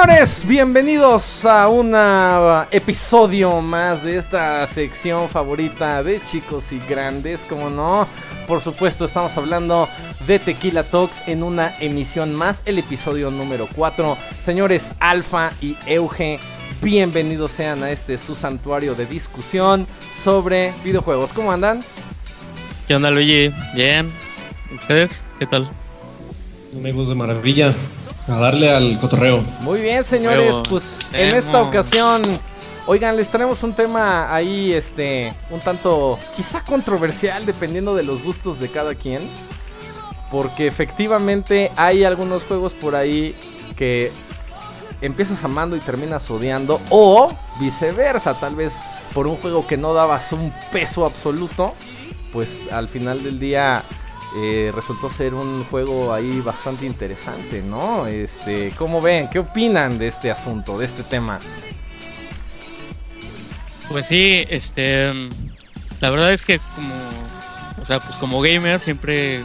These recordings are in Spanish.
Señores, bienvenidos a un episodio más de esta sección favorita de chicos y grandes, como no. Por supuesto, estamos hablando de Tequila Talks en una emisión más, el episodio número 4. Señores Alfa y Euge, bienvenidos sean a este su santuario de discusión sobre videojuegos. ¿Cómo andan? ¿Qué onda, Luigi? Bien. ¿Ustedes? ¿Qué tal? Amigos de maravilla a darle al cotorreo. Muy bien, señores, pues en esta ocasión, oigan, les traemos un tema ahí, este, un tanto quizá controversial, dependiendo de los gustos de cada quien. Porque efectivamente hay algunos juegos por ahí que empiezas amando y terminas odiando. O viceversa, tal vez por un juego que no dabas un peso absoluto. Pues al final del día eh, resultó ser un juego ahí bastante interesante, ¿no? Este, ¿cómo ven? ¿Qué opinan de este asunto, de este tema? Pues sí, este, la verdad es que como, o sea, pues como gamer siempre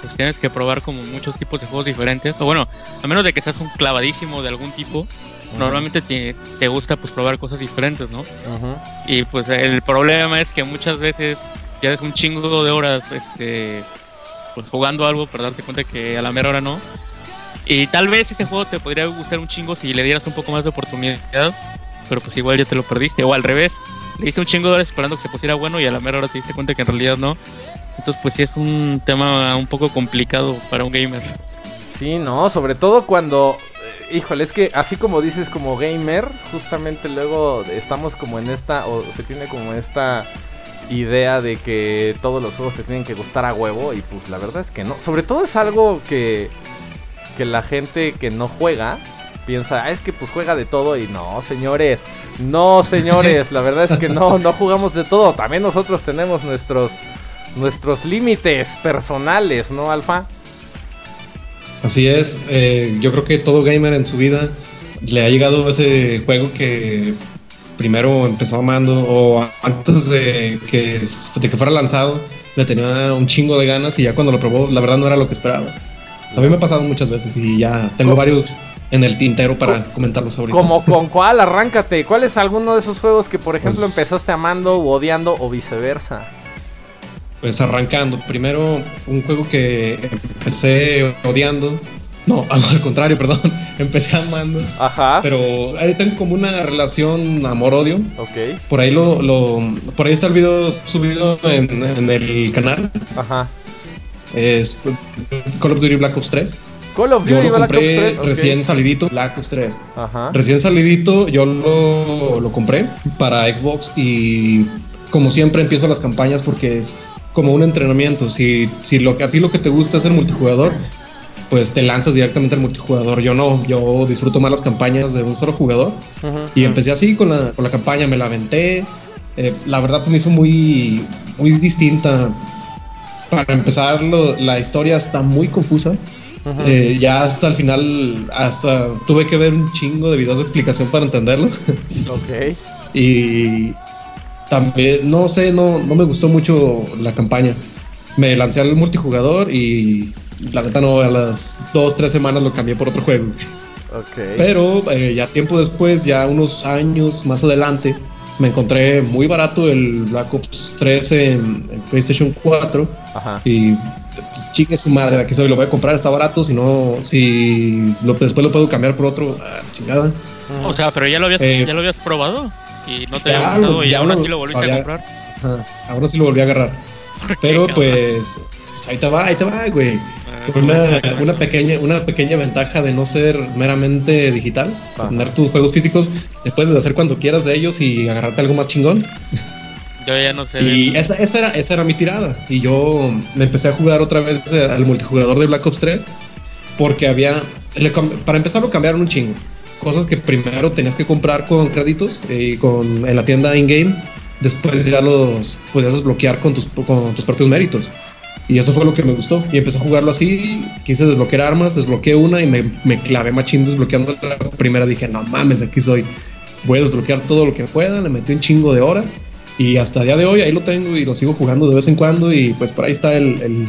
pues tienes que probar como muchos tipos de juegos diferentes, o bueno, a menos de que seas un clavadísimo de algún tipo, normalmente te, te, gusta pues probar cosas diferentes, ¿no? Y pues el problema es que muchas veces ya es un chingo de horas, este pues jugando algo para darte cuenta que a la mera hora no. Y tal vez ese juego te podría gustar un chingo si le dieras un poco más de oportunidad, pero pues igual ya te lo perdiste. O al revés, le diste un chingo de horas esperando que se pusiera bueno y a la mera hora te diste cuenta que en realidad no. Entonces pues sí es un tema un poco complicado para un gamer. Sí, no, sobre todo cuando, eh, híjole, es que así como dices como gamer, justamente luego estamos como en esta, o se tiene como esta idea de que todos los juegos te tienen que gustar a huevo y pues la verdad es que no. Sobre todo es algo que, que la gente que no juega piensa, ah, es que pues juega de todo y no, señores, no, señores, la verdad es que no, no jugamos de todo. También nosotros tenemos nuestros nuestros límites personales, ¿no, Alfa? Así es, eh, yo creo que todo gamer en su vida le ha llegado ese juego que primero empezó amando o antes de que, de que fuera lanzado le tenía un chingo de ganas y ya cuando lo probó la verdad no era lo que esperaba. a mí me ha pasado muchas veces y ya tengo varios en el tintero para comentarlos ahorita. Como con cuál, arráncate. ¿Cuál es alguno de esos juegos que por ejemplo pues empezaste amando o odiando o viceversa? Pues arrancando, primero un juego que empecé odiando no, al contrario, perdón. Empecé amando. Ajá. Pero ahí tengo como una relación amor-odio. Ok. Por ahí lo, lo, Por ahí está el video subido en, el canal. Ajá. Es Call of Duty Black Ops 3. Call of Duty Black Ops 3. Recién salidito, Black Ops 3. Ajá. Recién salidito, yo lo, lo compré para Xbox y como siempre empiezo las campañas porque es como un entrenamiento. Si, si lo, a ti lo que te gusta es el multijugador, pues te lanzas directamente al multijugador. Yo no, yo disfruto más las campañas de un solo jugador. y empecé así con la, con la campaña, me la aventé. Eh, la verdad se me hizo muy, muy distinta. Para empezar, la historia está muy confusa. Eh, ya hasta el final, hasta tuve que ver un chingo de videos de explicación para entenderlo. ok. y también, no sé, no, no me gustó mucho la campaña. Me lancé al multijugador y la neta no, a las dos, tres semanas lo cambié por otro juego. Okay. Pero eh, ya tiempo después, ya unos años más adelante, me encontré muy barato el Black Ops 3 en, PlayStation 4. Ajá. Y pues, chique su madre, aquí soy, lo voy a comprar, está barato, si no, si lo, después lo puedo cambiar por otro, ah, chingada. O sea, pero ya lo habías, eh, ya lo habías probado y no te había gustado y ahora sí lo volviste a comprar. ahora sí lo volví a agarrar. Pero pues, pues, ahí te va, ahí te va, güey. Una, una, pequeña, una pequeña ventaja de no ser meramente digital, tener tus juegos físicos, después de hacer cuando quieras de ellos y agarrarte algo más chingón. Yo ya no sé. Y esa, esa, era, esa era mi tirada. Y yo me empecé a jugar otra vez al multijugador de Black Ops 3 porque había, para empezar lo cambiaron un chingo. Cosas que primero tenías que comprar con créditos y con, en la tienda in-game, después ya los podías desbloquear con tus, con tus propios méritos. Y eso fue lo que me gustó. Y empecé a jugarlo así. Quise desbloquear armas, desbloqueé una y me, me clavé machín desbloqueando la primera. Dije, no mames, aquí soy. Voy a desbloquear todo lo que pueda. Le metí un chingo de horas. Y hasta el día de hoy ahí lo tengo y lo sigo jugando de vez en cuando. Y pues por ahí está el, el,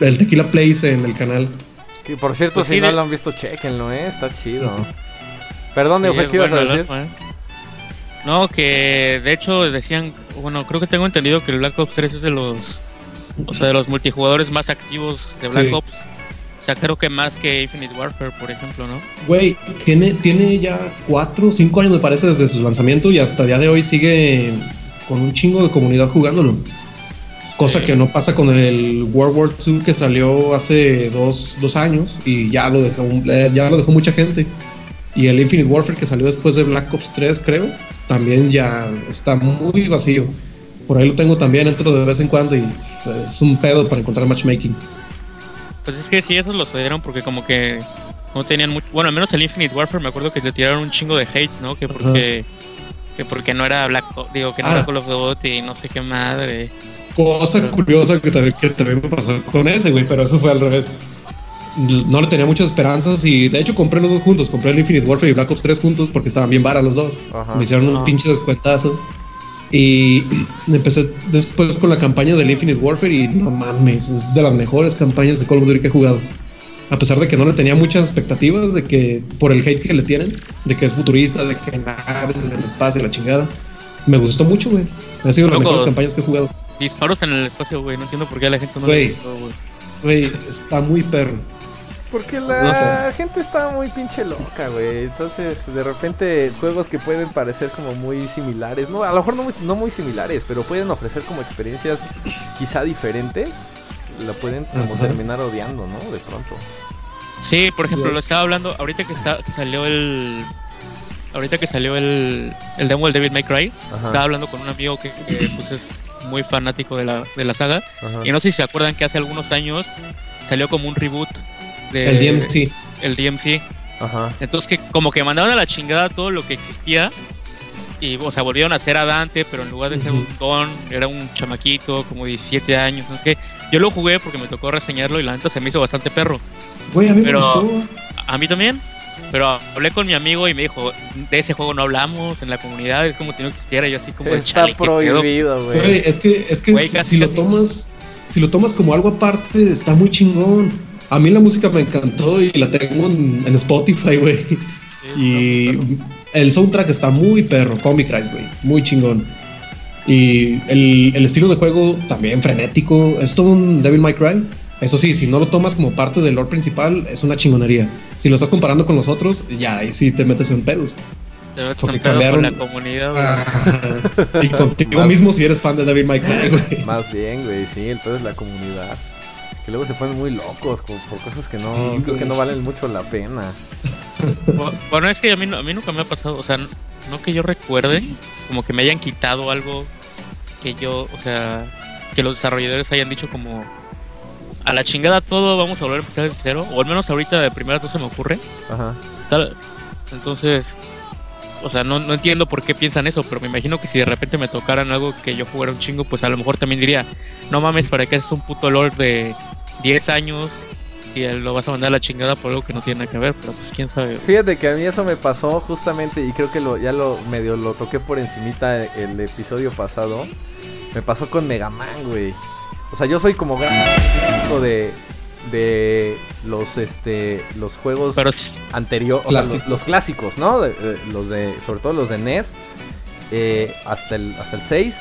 el Tequila Place en el canal. Que por cierto, pues si no lo han visto, chequenlo, ¿eh? Está chido. Perdón, sí, ¿qué ibas a decir? ¿eh? No, que de hecho decían, bueno, creo que tengo entendido que el Black Ops 3 es de los, o sea, de los multijugadores más activos de Black Ops. O sea, creo que más que Infinite Warfare, por ejemplo, ¿no? Güey, tiene, tiene ya 4 o 5 años, me parece, desde su lanzamiento y hasta el día de hoy sigue con un chingo de comunidad jugándolo. Cosa que no pasa con el World War II que salió hace dos, dos años y ya lo, dejó, ya lo dejó mucha gente. Y el Infinite Warfare que salió después de Black Ops 3, creo, también ya está muy vacío. Por ahí lo tengo también, entro de vez en cuando y es un pedo para encontrar matchmaking. Pues es que sí, esos lo sucedieron porque como que no tenían mucho... Bueno, al menos el Infinite Warfare me acuerdo que le tiraron un chingo de hate, ¿no? Que porque... Que porque no era Black digo que no era ah. Call of Duty y no sé qué madre. Cosa curiosa que también, que también me pasó con ese, güey, pero eso fue al revés. No le tenía muchas esperanzas y de hecho compré los dos juntos. Compré el Infinite Warfare y Black Ops 3 juntos porque estaban bien varas los dos. me hicieron un pinche descuentazo. Y empecé después con la campaña del Infinite Warfare y no mames, es de las mejores campañas de Call of Duty que he jugado. A pesar de que no le tenía muchas expectativas de que por el hate que le tienen, de que es futurista, de que naves en el espacio, la chingada, me gustó mucho, güey. Ha sido de las mejores campañas que he jugado. Disparos en el espacio, güey. No entiendo por qué a la gente no le gustó, güey. Güey, está muy perro. Porque la gente está muy pinche loca, güey. Entonces, de repente, juegos que pueden parecer como muy similares, no, a lo mejor no muy, no muy similares, pero pueden ofrecer como experiencias quizá diferentes, la pueden como terminar odiando, ¿no? De pronto. Sí, por ejemplo, lo estaba hablando ahorita que, está, que salió el ahorita que salió el, el demo del David May Cry, estaba hablando con un amigo que, pues es muy fanático de la, de la saga. Y no sé si se acuerdan que hace algunos años salió como un reboot de el DMC. El DMC. Entonces que como que mandaron a la chingada todo lo que existía. Y o sea, volvieron a hacer a Dante, pero en lugar de ser un don, era un chamaquito, como 17 años. No sé Yo lo jugué porque me tocó reseñarlo y la neta se me hizo bastante perro. Güey, a mí pero, A mí también. Pero hablé con mi amigo y me dijo, de ese juego no hablamos en la comunidad, es como si no existiera, yo así como Está prohibido, güey. Es que, es que si, lo tomas, si lo tomas como algo aparte, está muy chingón. A mí la música me encantó y la tengo en, Spotify, güey. y el soundtrack está muy perro, Comic Rise, güey, muy chingón. Y el, el, estilo de juego también frenético, es todo un Devil May Cry eso sí, si no lo tomas como parte del lore principal, es una chingonería. Si lo estás comparando con los otros, ya ahí sí te metes en pedos. Te metes en pedos con la comunidad, ah, y contigo mismo si eres fan de David Michael, güey. Más bien, güey, sí, el pedo es la comunidad. Que luego se ponen muy locos por cosas que no, creo que no valen mucho la pena. Bueno, es que a mí, a mí nunca me ha pasado, o sea, no que yo recuerde, como que me hayan quitado algo que yo, o sea, que los desarrolladores hayan dicho como a la chingada todo, vamos a volver a empezar de cero. O al menos ahorita de primera no se me ocurre. Ajá. Entonces, o sea, no, no entiendo por qué piensan eso, pero me imagino que si de repente me tocaran algo que yo jugara un chingo, pues a lo mejor también diría, no mames, ¿para qué es un puto lord de 10 años y lo vas a mandar a la chingada por algo que no tiene nada que ver? Pero pues quién sabe. Fíjate que a mí eso me pasó justamente y creo que lo, ya lo medio lo toqué por encimita el episodio pasado. Me pasó con Mega Man, güey. O sea, yo soy como gran de de los este los juegos anteriores, los, clásicos, ¿no? los de sobre todo los de NES eh, hasta el hasta el 6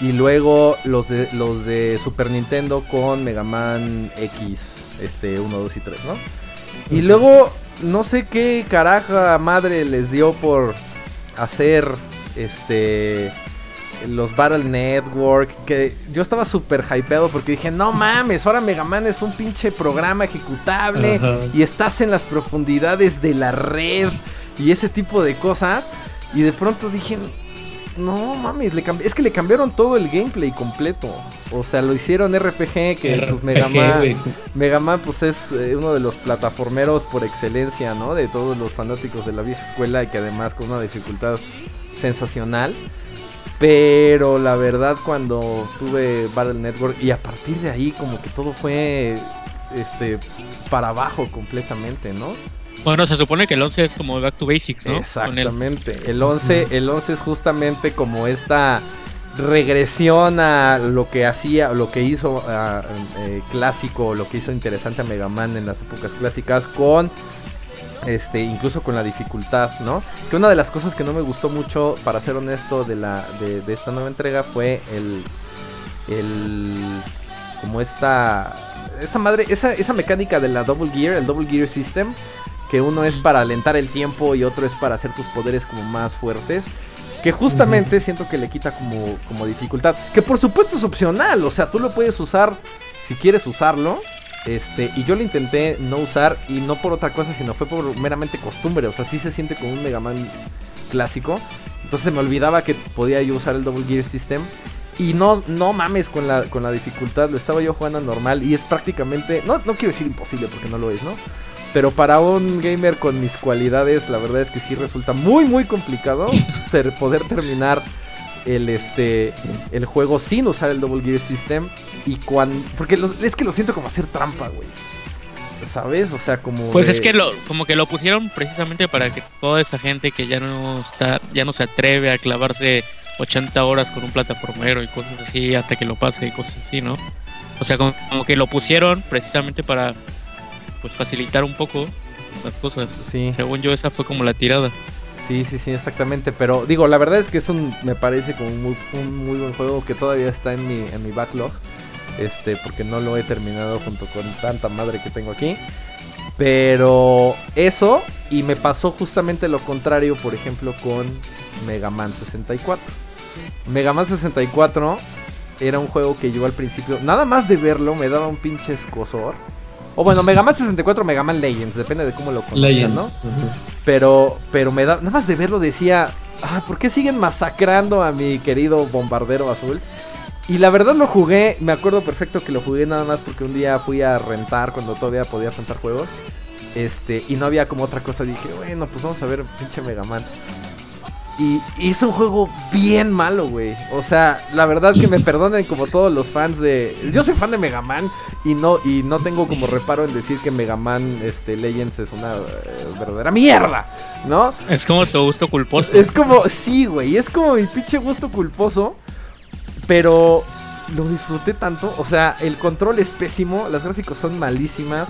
y luego los de los de Super Nintendo con Mega Man X este 1, 2 y 3, ¿no? Y luego no sé qué caraja madre les dio por hacer este los Battle Network, que yo estaba súper hypeado porque dije, no mames, ahora Mega Man es un pinche programa ejecutable y estás en las profundidades de la red y ese tipo de cosas. Y de pronto dije, no mames, le es que le cambiaron todo el gameplay completo. O sea, lo hicieron RPG, que pues, Mega Man, Mega Man pues es eh, uno de los plataformeros por excelencia, ¿no? De todos los fanáticos de la vieja escuela y que además con una dificultad sensacional. Pero la verdad cuando tuve Battle Network y a partir de ahí como que todo fue este para abajo completamente, ¿no? Bueno, se supone que el 11 es como Back to Basics, ¿no? Exactamente. El 11, el 11 es justamente como esta regresión a lo que hacía, lo que hizo eh, clásico, lo que hizo interesante a Mega Man en las épocas clásicas con Este, incluso con la dificultad, ¿no? Que una de las cosas que no me gustó mucho, para ser honesto, de, la, de, de esta nueva entrega fue el. el como esta. Esa madre, esa, esa mecánica de la Double Gear, el Double Gear System, que uno es para alentar el tiempo y otro es para hacer tus poderes como más fuertes. Que justamente siento que le quita como, como dificultad. Que por supuesto es opcional. O sea, tú lo puedes usar si quieres usarlo. Este, y yo lo intenté no usar. Y no por otra cosa, sino fue por meramente costumbre. O sea, sí se siente como un Mega Man clásico. Entonces me olvidaba que podía yo usar el Double Gear System. Y no, no mames con la, con la dificultad. Lo estaba yo jugando normal. Y es prácticamente. No, no quiero decir imposible porque no lo es, ¿no? Pero para un gamer con mis cualidades, la verdad es que sí resulta muy muy complicado ter poder terminar el este el juego sin usar el Double Gear System y cuando porque lo, es que lo siento como hacer trampa, güey. ¿Sabes? O sea, como Pues de- es que lo como que lo pusieron precisamente para que toda esa gente que ya no está ya no se atreve a clavarse 80 horas con un plataformero y cosas así hasta que lo pase y cosas así, ¿no? O sea, como, como que lo pusieron precisamente para pues facilitar un poco las cosas. Sí. Según yo esa fue como la tirada. Sí, sí, sí, exactamente. Pero digo, la verdad es que es un, me parece como un muy, un muy buen juego que todavía está en mi, en mi backlog. Este, porque no lo he terminado junto con tanta madre que tengo aquí. Pero eso, y me pasó justamente lo contrario, por ejemplo, con Mega Man 64. Mega Man 64 era un juego que yo al principio, nada más de verlo, me daba un pinche escosor. O bueno, Mega Man 64, Mega Man Legends, depende de cómo lo conozcan, Legends. ¿no? Pero, pero me da, nada más de verlo decía, ah, ¿por qué siguen masacrando a mi querido bombardero azul? Y la verdad lo jugué, me acuerdo perfecto que lo jugué nada más porque un día fui a rentar cuando todavía podía rentar juegos. Este, y no había como otra cosa, dije, bueno, pues vamos a ver pinche Mega Man. Y, y es un juego bien malo, güey. O sea, la verdad que me perdonen como todos los fans de... Yo soy fan de Mega Man y no, y no tengo como reparo en decir que Mega Man este, Legends es una eh, verdadera mierda, ¿no? Es como tu gusto culposo. Es como, sí, güey, es como mi pinche gusto culposo, pero lo disfruté tanto, o sea, el control es pésimo, las gráficos son malísimas,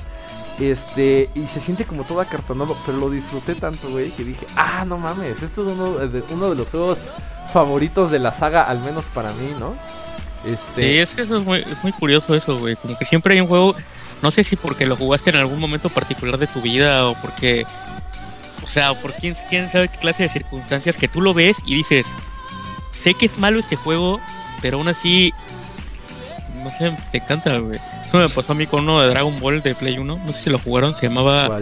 este, y se siente como todo acartonado, pero lo disfruté tanto, güey, que dije, ah, no mames, esto es uno de, uno de los juegos favoritos de la saga, al menos para mí, ¿no? Este, Sí, es que eso es muy, es muy curioso eso, güey. Como que siempre hay un juego, no sé si porque lo jugaste en algún momento particular de tu vida o porque, o sea, o por quién, quién sabe qué clase de circunstancias que tú lo ves y dices, sé que es malo este juego, pero aún así, no sé, te encanta, güey. Eso me pasó a mí con uno de Dragon Ball de Play 1, no sé si lo jugaron, se llamaba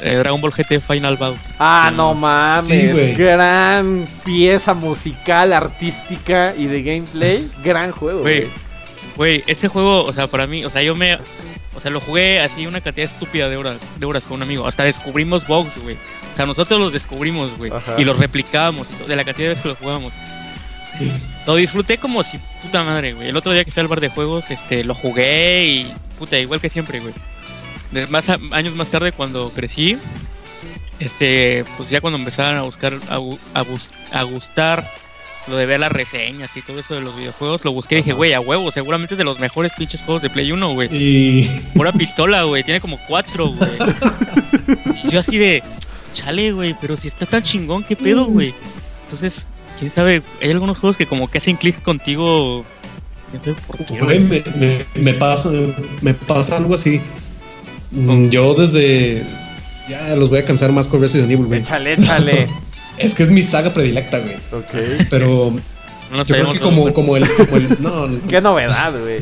eh, Dragon Ball GT Final Bout. Ah, no mames, Sí, güey. gran pieza musical, artística y de gameplay, gran juego, Güey, güey. ese juego, o sea, para mí, o sea, yo me, o sea, lo jugué así una cantidad estúpida de horas, de horas con un amigo. Hasta descubrimos bugs, güey. O sea, nosotros los descubrimos, güey, y los replicábamos y todo, de la cantidad de veces que lo jugábamos. Lo disfruté como si puta madre, güey. El otro día que fui al bar de juegos, este, lo jugué y puta, igual que siempre, güey. Más a- años más tarde, cuando crecí, este, pues ya cuando empezaron a buscar, a, a bus- a gustar lo de ver las reseñas y todo eso de los videojuegos, lo busqué y dije, güey, a huevo, seguramente es de los mejores pinches juegos de Play 1, güey. Y Pura pistola, güey, tiene como cuatro, güey. Y yo así de, chale, güey, pero si está tan chingón, ¿qué pedo, güey? Entonces, quién sabe, hay algunos juegos que como que hacen clic contigo. por qué, me, me- me pasa, me pasa algo así. Mm, Yo desde. Ya los voy a cansar más con Resident Evil, güey. Échale, échale. Es que es mi saga predilecta, güey. ok. Pero No yo creo que como, como el. Como el no, Qué novedad, güey.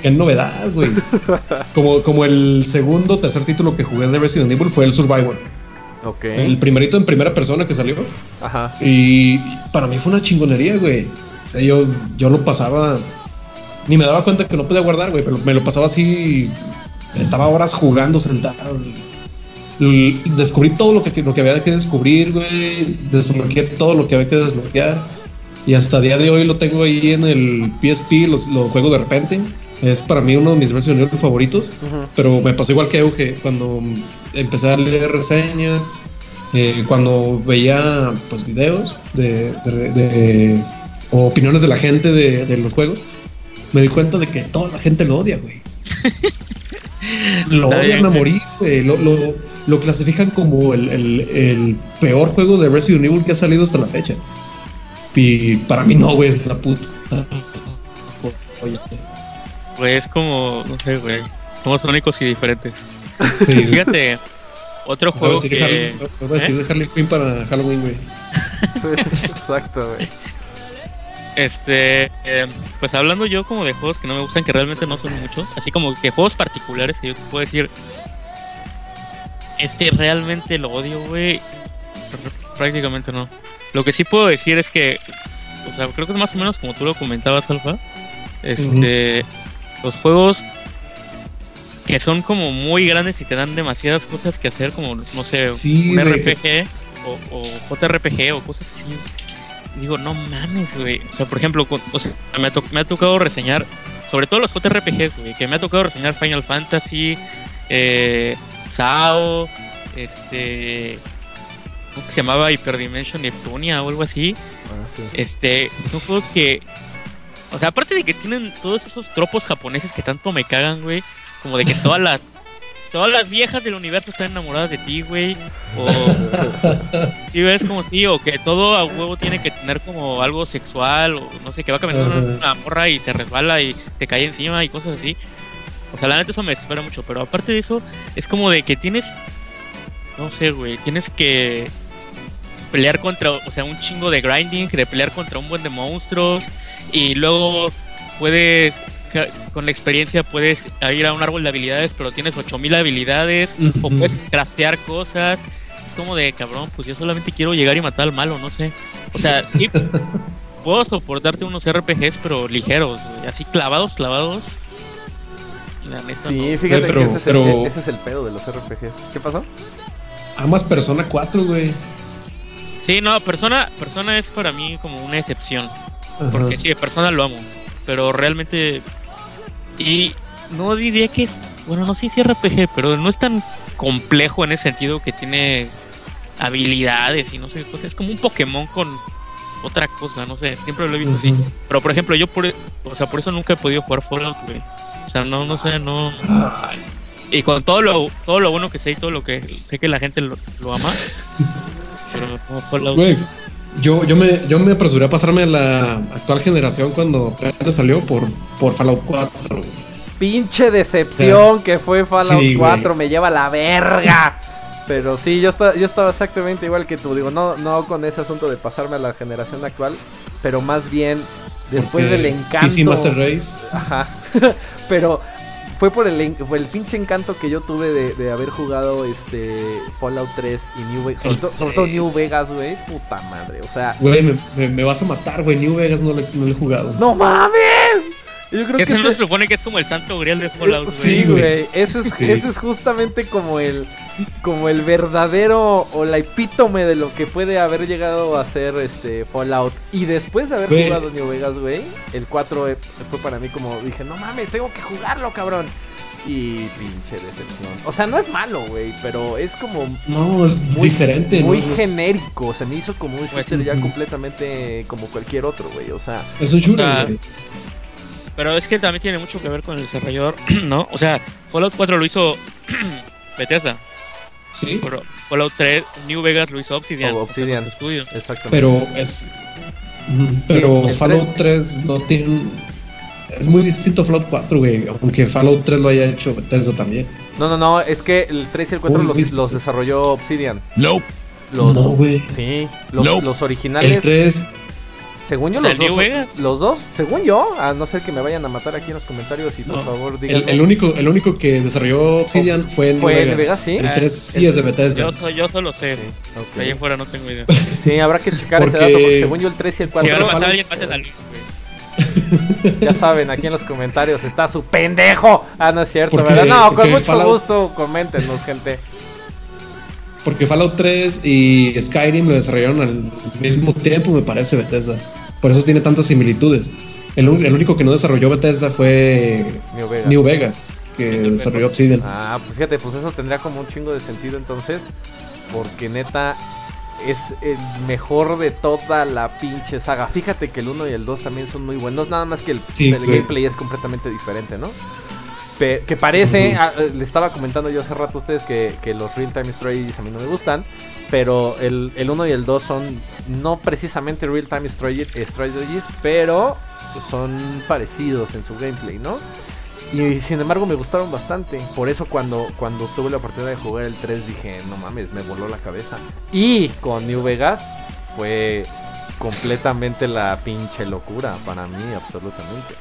qué novedad, güey. Como, como el segundo tercer título que jugué de Resident Evil fue el Survivor. Ok. El primerito en primera persona que salió. Ajá. Y para mí fue una chingonería, güey. O sea, yo, yo lo pasaba. Ni me daba cuenta que no podía guardar, güey, pero me lo pasaba así. Estaba horas jugando sentado. Descubrí todo lo que, lo que había que descubrir, güey. Desbloqueé todo lo que había que desbloquear. Y hasta el día de hoy lo tengo ahí en el PSP, los, lo juego de repente. Es para mí uno de mis Evil favoritos. Ujú. Pero me pasó igual que Euge cuando empecé a leer reseñas, eh, cuando veía pues videos de, de- de- o opiniones de la gente de, de los juegos, me di cuenta de que toda la gente lo odia, güey. lo odian a morir, güey. Lo, lo, lo, clasifican como el, el, el, peor juego de Resident Evil que ha salido hasta la fecha. Y para mí no, güey, es la puta. Güey, es como, no sé, güey. Somos únicos y diferentes. Sí. Fíjate, otro juego que... Harley, voy a decir ¿Eh? Harley Quinn para Halloween, güey. Exacto, güey. Este, eh, pues hablando yo como de juegos que no me gustan, que realmente no son muchos, así como que juegos particulares que yo te puedo decir, este realmente lo odio, güey. Prácticamente no. Lo que sí puedo decir es que, o sea, creo que es más o menos como tú lo comentabas, Alfa. Este, los juegos que son como muy grandes y te dan demasiadas cosas que hacer, como, no sé, un RPG o, o, JRPG o cosas así. digo, no mames, güey. O sea, por ejemplo, o sea, me, ha me, ha tocado reseñar, sobre todo los JRPGs, güey, que me ha tocado reseñar Final Fantasy, eh, SAO, este. ¿Cómo se llamaba? Hyperdimension Neptunia o algo así. Ah, sí. Este, son juegos que. O sea, aparte de que tienen todos esos tropos japoneses que tanto me cagan, güey como de que todas las todas las viejas del universo están enamoradas de ti, güey. O si ves como sí, o que todo a huevo tiene que tener como algo sexual, o no sé, que va caminando una, una morra y se resbala y te cae encima y cosas así. O sea, la neta eso me desespera mucho, pero aparte de eso, es como de que tienes, no sé, güey, tienes que pelear contra, o sea, un chingo de grinding, de pelear contra un buen de monstruos, y luego puedes con la experiencia puedes ir a un árbol de habilidades, pero tienes 8000 habilidades, o puedes craftear cosas. Es como de cabrón, pues yo solamente quiero llegar y matar al malo, no sé. O sea, sí, puedo soportarte unos RPGs, pero ligeros, así clavados, clavados. sí, fíjate que ese, es el, ese es el pedo de los RPGs. ¿Qué pasó? Amas Persona 4, güey. Sí, no, Persona, Persona es para mí como una excepción. Porque sí, Persona lo amo. Pero realmente y no diría que, bueno, no sé si es RPG, pero no es tan complejo en ese sentido que tiene habilidades y no sé, pues es como un Pokémon con otra cosa, no sé, siempre lo he visto así. Pero por ejemplo, yo por, o sea, por eso nunca he podido jugar Fallout, güey. O sea, no, no sé, no. Y con todo lo, todo lo bueno que sé y todo lo que sé que la gente lo, ama. pero como Fallout. Güey, yo, yo, me, yo me apresuré a pasarme a la actual generación cuando salió por, por Fallout 4. Pinche decepción que fue Fallout 4, me lleva la verga. Pero sí, yo estaba, yo estaba exactamente igual que tú. Digo, no, no con ese asunto de pasarme a la generación actual, pero más bien después del encanto. PC Master Race. Ajá. pero fue por el, el pinche encanto que yo tuve de, haber jugado este Fallout 3 y New Vegas. Sobre, todo New Vegas, güey. Puta madre. O sea. Güey, me, vas a matar, güey. New Vegas no le, no le he jugado. ¡No mames! Yo creo que ese no se supone que es como el santo grial de Fallout. Sí, güey. Ese es, ese es justamente como el, como el verdadero o la epítome de lo que puede haber llegado a ser este Fallout. Y después de haber jugado New Vegas, güey, el 4 eh, fue para mí como dije, no mames, tengo que jugarlo, cabrón. Y pinche decepción. O sea, no es malo, güey, pero es como. No, es muy, diferente. Muy genérico. Se me hizo como un shooter ya completamente como cualquier otro, güey. O sea. Es un shooter, pero es que también tiene mucho que ver con el desarrollador, ¿no? O sea, Fallout 4 lo hizo Bethesda. Sí. Fallout 3, New Vegas lo hizo Obsidian. Oh, Obsidian. Exactamente. Pero es. Pero Fallout 3 no tiene. Es muy distinto a Fallout 4, güey. Aunque Fallout 3 lo haya hecho Bethesda también. No, no, no. Es que el 3 y el 4 los, los, desarrolló Obsidian. No. Los, no, güey. Sí. Los, los originales. El 3 según yo, los dos, los dos, según yo, a no ser que me vayan a matar aquí en los comentarios y por favor digan. El, único, el único que desarrolló Obsidian oh, fue en ¿Fue Vegas. Vegas, sí. El 3 sí es de Bethesda. Yo, yo solo sé. Okay. Ahí afuera no tengo idea. Sí, habrá que checar ese dato porque según yo el 3 y el 4. Si van a matar a alguien, maten al Ya saben, aquí en los comentarios está su pendejo. Ah, no es cierto, ¿verdad? No, con mucho Fallout... gusto, coméntenos, gente. Porque Fallout 3 y Skyrim lo desarrollaron al mismo tiempo, me parece, Bethesda. Por eso tiene tantas similitudes. El, único que no desarrolló Bethesda fue New Vegas, que desarrolló Obsidian. Ah, pues fíjate, pues eso tendría como un chingo de sentido entonces. Porque neta es el mejor de toda la pinche saga. Fíjate que el 1 y el 2 también son muy buenos. Nada más que el, gameplay es completamente diferente, ¿no? Que parece, ah, eh, le estaba comentando yo hace rato a ustedes que, los Real Time Strategies a mí no me gustan, pero el, el 1 y el 2 son no precisamente Real Time Strategies, pero son parecidos en su gameplay, ¿no? Y sin embargo me gustaron bastante. Por eso cuando, cuando tuve la oportunidad de jugar el 3 dije, no mames, me voló la cabeza. Y con New Vegas fue completamente la pinche locura para mí, absolutamente.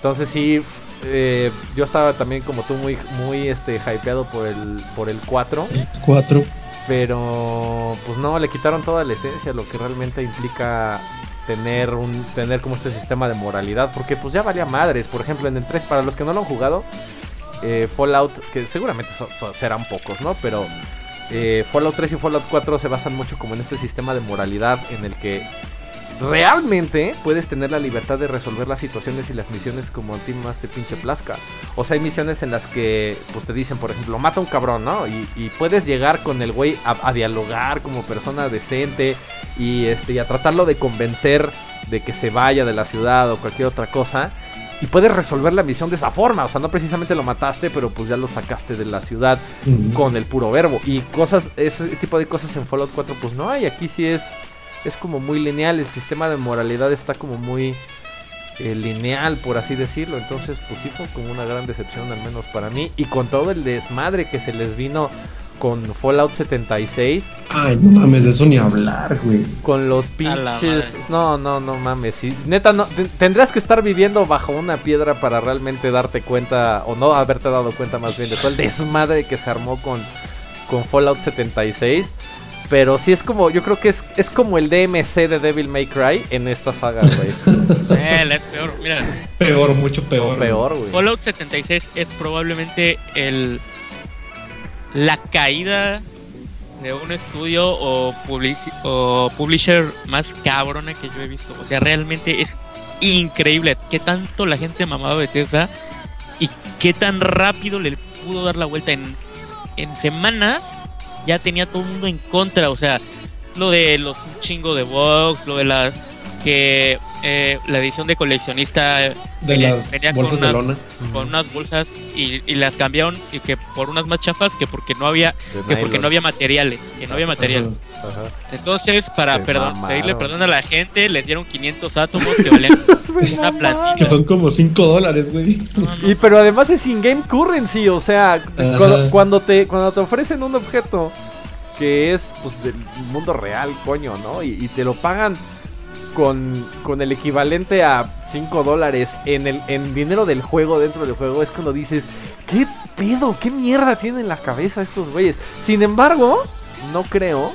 Entonces sí, eh, yo estaba también como tú muy, muy este, hypeado por el, por el 4. 4. Pero pues no, le quitaron toda la esencia, lo que realmente implica tener un tener como este sistema de moralidad, porque pues ya valía madres, por ejemplo, en el 3 para los que no lo han jugado, eh, Fallout, que seguramente serán pocos, ¿no? Pero eh, Fallout 3 y Fallout 4 se basan mucho como en este sistema de moralidad en el que realmente puedes tener la libertad de resolver las situaciones y las misiones como a ti más te pinche plazca. O sea, hay misiones en las que pues te dicen, por ejemplo, mata a un cabrón, ¿no? Y, puedes llegar con el güey a, dialogar como persona decente y, este, y a tratarlo de convencer de que se vaya de la ciudad o cualquier otra cosa. Y puedes resolver la misión de esa forma. O sea, no precisamente lo mataste, pero pues ya lo sacaste de la ciudad con el puro verbo. Y cosas, ese tipo de cosas en Fallout 4 pues no hay. Aquí sí es es como muy lineal, el sistema de moralidad está como muy eh, lineal, por así decirlo. Entonces, pues sí fue como una gran decepción, al menos para mí. Y con todo el desmadre que se les vino con Fallout 76. Ay, no mames, de eso ni hablar, güey. Con los pinches. No, no, no mames. neta, no, tendrás que estar viviendo bajo una piedra para realmente darte cuenta, o no haberte dado cuenta más bien de todo el desmadre que se armó con, con Fallout 76. Pero sí es como, yo creo que es, es como el DMC de Devil May Cry en esta saga, güey. eh, es peor, mira. Peor, mucho peor. peor, güey. Fallout 76 es probablemente el la caída de un estudio o, o publisher más cabrona que yo he visto. O sea, realmente es increíble qué tanto la gente mamaba Bethesda y qué tan rápido le pudo dar la vuelta en, en semanas ya tenía todo el mundo en contra, o sea, lo de los un chingo de box, lo de las que eh, la edición de coleccionista de las bolsas de lona. con unas bolsas y, las cambiaron y que por unas más chafas que porque no había que porque no había materiales que no había materiales entonces para perdón, pedirle perdón a la gente les dieron 500 átomos que valían una platita que son como 5 dólares güey. Y pero además es in game currency o sea cuando, te cuando te ofrecen un objeto que es pues del mundo real coño no y te lo pagan con, con el equivalente a 5 dólares en, el, en dinero del juego dentro del juego, es cuando dices, ¿qué pedo? ¿Qué mierda tienen en la cabeza estos güeyes? Sin embargo, no creo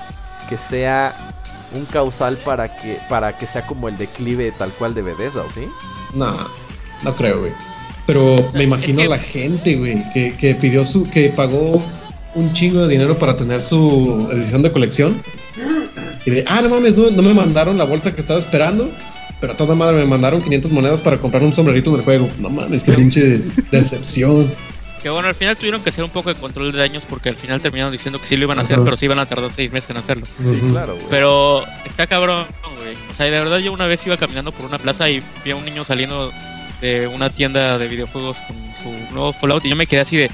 que sea un causal para que, para que sea como el declive tal cual de Bethesda, ¿o sí? No, no creo, güey. Pero me imagino la gente, güey, que, que pidió su, que pagó un chingo de dinero para tener su edición de colección y de, ah, no mames, no, me mandaron la bolsa que estaba esperando. Pero a toda madre me mandaron 500 monedas para comprar un sombrerito en el juego. No mames, qué pinche decepción. Que bueno, al final tuvieron que hacer un poco de control de daños porque al final terminaron diciendo que sí lo iban a hacer, pero sí iban a tardar seis meses en hacerlo. Sí, claro, güey. Pero está cabrón, güey. O sea, de verdad yo una vez iba caminando por una plaza y vi a un niño saliendo de una tienda de videojuegos con su nuevo Fallout y yo me quedé así de...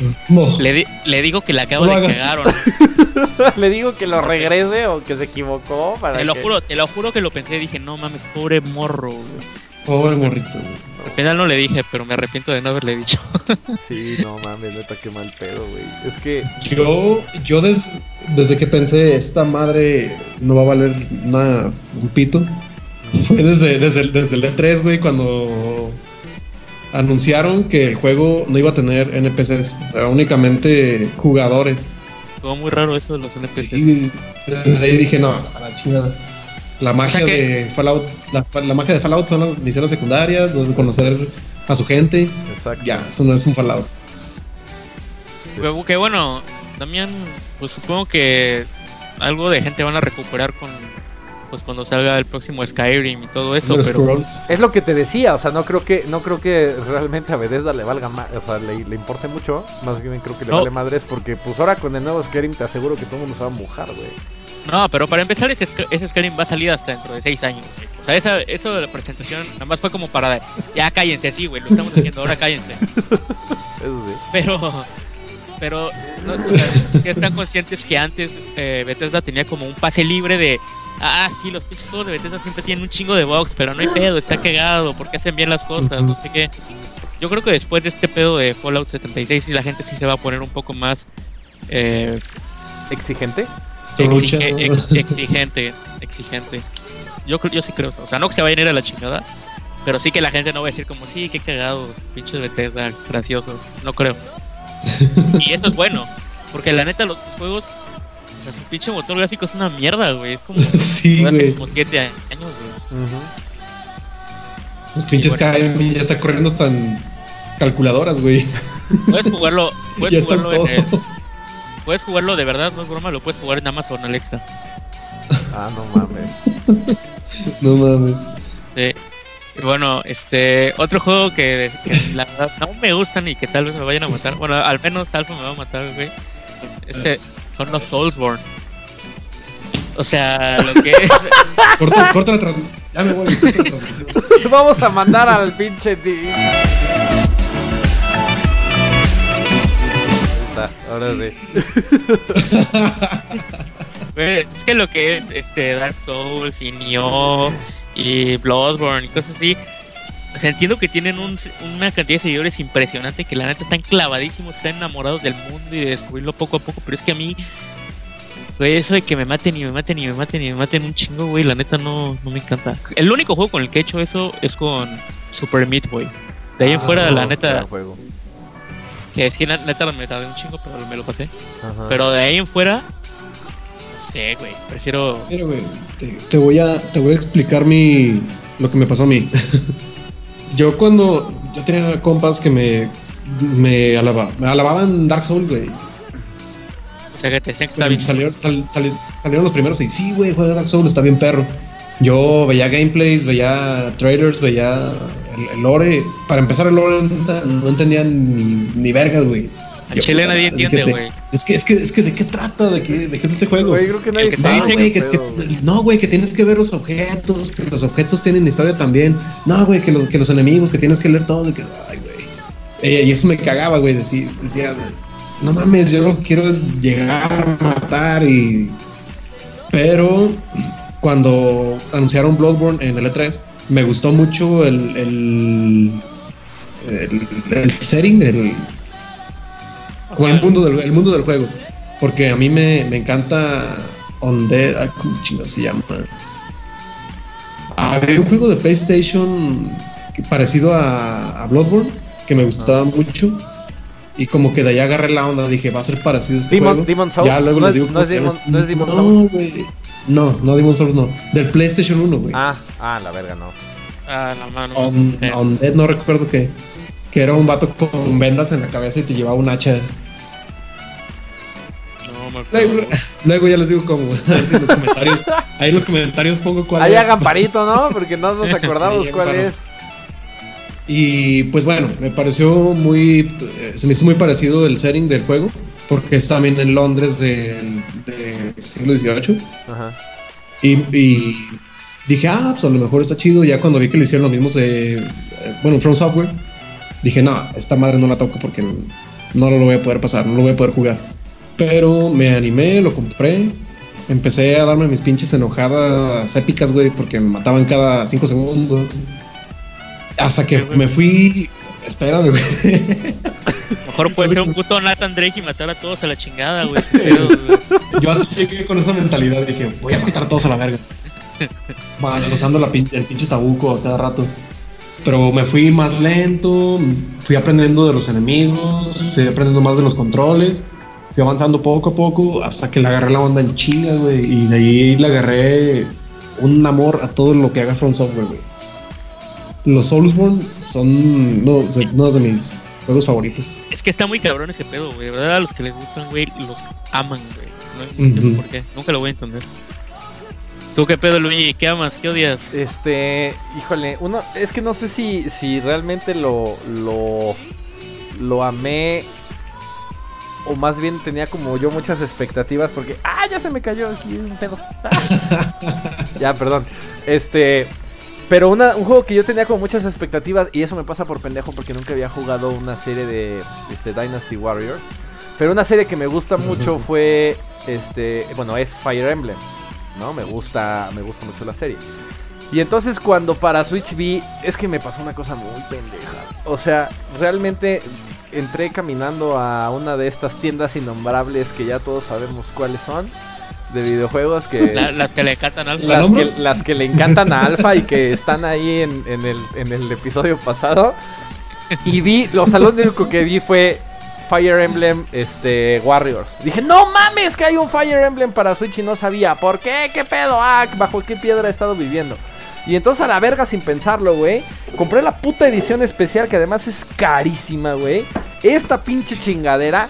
Le, le, digo que le acabo de cagar o Le digo que lo regrese o que se equivocó. Para te lo juro, te lo juro que lo pensé. Dije, no mames, pobre morro, Pobre morrito, Al final no le dije, pero me arrepiento de no haberle dicho. sí, no mames, neta, qué mal pedo, güey. Es que. Yo, yo desde que pensé, esta madre no va a valer nada, un pito. Fue desde, desde, desde el E3, güey, cuando anunciaron que el juego no iba a tener NPCs, o sea, únicamente jugadores. Estuvo muy raro eso de los NPCs. Sí, desde ahí dije, no, a la chingada. La magia de Fallout, la, magia de Fallout son las misiones secundarias, de conocer a su gente. Exacto. Ya, eso no es un Fallout. Que bueno, también, pues supongo que algo de gente van a recuperar con pues cuando salga el próximo Skyrim y todo eso. Pero... Es lo que te decía, o sea, no creo que no creo que realmente a Bethesda le valga más, o sea, le, importe mucho, más bien creo que le vale madres porque pues ahora con el nuevo Skyrim te aseguro que todo el mundo se va a mojar, güey. No, pero para empezar ese, ese Skyrim va a salir hasta dentro de seis años, O sea, esa, eso de la presentación nada más fue como para. Ya cállense, así, güey, lo estamos haciendo, ahora cállense. Eso sí. Pero. Pero. No, o sea, que están conscientes que antes eh, Bethesda tenía como un pase libre de. Ah, sí, los pinches juegos de Bethesda siempre tienen un chingo de box, pero no hay pedo, está cagado, porque hacen bien las cosas, no sé qué. Yo creo que después de este pedo de Fallout 76, sí, la gente sí se va a poner un poco más. Eh, ¿Exigente? exige- ex- exigente, exigente. Yo, creo- yo sí creo. O sea, no que se vayan a ir a la chingada, pero sí que la gente no va a decir como, sí, qué cagado, pinches Bethesda, gracioso. No creo. y eso es bueno, porque la neta, los juegos, o sea, su pinche motor gráfico es una mierda, güey. Es como, Sí, güey. como 7 años, güey. Los pinches bueno. Ya está corriendo hasta en calculadoras, güey. Puedes jugarlo, puedes jugarlo en el- Puedes jugarlo de verdad, no es broma, lo puedes jugar en Amazon Alexa. Ah, no mames. No mames. Sí. Y Bueno, este, otro juego que, que la verdad no me gustan y que tal vez me vayan a matar. Bueno, al menos Alpha me va a matar, güey. Este, son los Soulsborne. O sea, lo que es. Corta, corta la transmisión. Ya me voy. corta la transmisión. Vamos a mandar al pinche está, ahora sí. es que lo que es este Dark Souls y Nioh y Bloodborne y cosas así. O sea, entiendo que tienen un- una cantidad de seguidores impresionante que la neta están clavadísimos, están enamorados del mundo y de descubrirlo poco a poco, pero es que a mí, güey, eso de que me maten y me maten y me maten y me maten un chingo, güey, la neta no, no me encanta. El único juego con el que he hecho eso es con Super Meat Boy. De ahí en Ah, fuera, la neta, gran juego. que sí, la neta me tardé un chingo, pero me lo pasé. Ajá. Pero de ahí en fuera, no sé, güey, prefiero... Mira, güey, te, te voy a, te voy a explicar mi, lo que me pasó a mí. yo cuando, yo tenía compas que me, me, alaba- me alababan Dark Souls, güey. O sea, que te. Salieron, sal- sali- salieron los primeros y sí, güey, juega Dark Souls, está bien perro. Yo veía gameplays, veía trailers, veía el, el lore. Para empezar, el lore no entendía ni, ni vergas, güey. Al chile nadie ¿de qué entiende, güey. Es que, es que, es que, ¿de qué trata? ¿De qué, de qué es este juego? Güey, creo que nadie sabe. güey, qué que, pedo, que- güey. no, güey, que tienes que ver los objetos, que los objetos tienen historia también. No, güey, que los, que los enemigos, que tienes que leer todo. y que, ay, güey. Eh, y eso me cagaba, güey. Decía, decía, no mames, yo lo que quiero es llegar a matar y. Pero cuando anunciaron Bloodborne en el E3, me gustó mucho el. el el, el setting, el, o el mundo del, el mundo del juego. Porque a mí me, me encanta Undead. ¿Cómo chingados se llama? Había un juego de PlayStation parecido a, a Bloodborne que me gustaba mucho. Y como que de ahí agarré la onda, dije, va a ser parecido a este Demon, juego. Demon Souls. Ya luego no, les es, no, es Demon, no es Demon no, Souls. güey. No, no Demon Souls, no. Del PlayStation 1, güey. Ah, ah, la verga, no. Ah, la mano. On- Undead, no recuerdo qué. Que era un vato con vendas en la cabeza y te llevaba un hacha. No me acuerdo. Luego, luego ya les digo cómo. A ver si en los comentarios. Ahí en los comentarios pongo cuál Ahí es. hagan parito, ¿no? Porque no nos acordamos cuál es. Y pues bueno, me pareció muy. eh, se me hizo muy parecido el setting del juego. Porque es también en Londres del, del siglo XVIII. Ajá. Y, y dije, ah, pues a lo mejor está chido. Ya cuando vi que le hicieron lo mismo de. eh, Bueno, From Software. Dije, no, esta madre no la toco porque no, no lo voy a poder pasar, no lo voy a poder jugar. Pero me animé, lo compré. Empecé a darme mis pinches enojadas épicas, güey, porque me mataban cada cinco segundos. Hasta que me fui. Espérame, güey. Mejor puede ser un puto Nathan Drake y matar a todos a la chingada, güey. Yo así llegué con esa mentalidad. Dije, voy a matar a todos a la verga. Bueno, usando la pin- el pinche tabuco a cada rato. Pero me fui más lento, fui aprendiendo de los enemigos, fui aprendiendo más de los controles, fui avanzando poco a poco hasta que le agarré la onda en chinga, güey. Y de ahí le agarré un amor a todo lo que haga From Software, güey. Los Soulsborne son no, uno de mis juegos favoritos. Es que está muy cabrón ese pedo, güey. De verdad, a los que les gustan, güey, los aman, güey. No, no entiendo Ujú. por qué. Nunca lo voy a entender. ¿Tú qué pedo, Luigi? ¿Qué amas? ¿Qué odias? Este, híjole, uno, es que no sé si, si realmente lo, lo, lo amé o más bien tenía como yo muchas expectativas porque, ah, ya se me cayó aquí un pedo. Ah. ya, perdón. Este, Pero una, un juego que yo tenía con muchas expectativas, y eso me pasa por pendejo porque nunca había jugado una serie de este, Dynasty Warrior. Pero una serie que me gusta mucho fue, este, bueno, es Fire Emblem, ¿no? Me gusta, me gusta mucho la serie. Y entonces cuando para Switch vi, es que me pasó una cosa muy pendeja. O sea, realmente entré caminando a una de estas tiendas innombrables que ya todos sabemos cuáles son de videojuegos que las que le encantan a Alpha las que, le encantan a Alpha y que están ahí en, el, en el episodio pasado. Y vi lo salón único que vi fue Fire Emblem este Warriors. Dije no mames que hay un Fire Emblem para Switch y no sabía. Por qué qué pedo ah bajo qué piedra he estado viviendo y entonces a la verga sin pensarlo, güey. Compré la puta edición especial que además es carísima, güey. Esta pinche chingadera.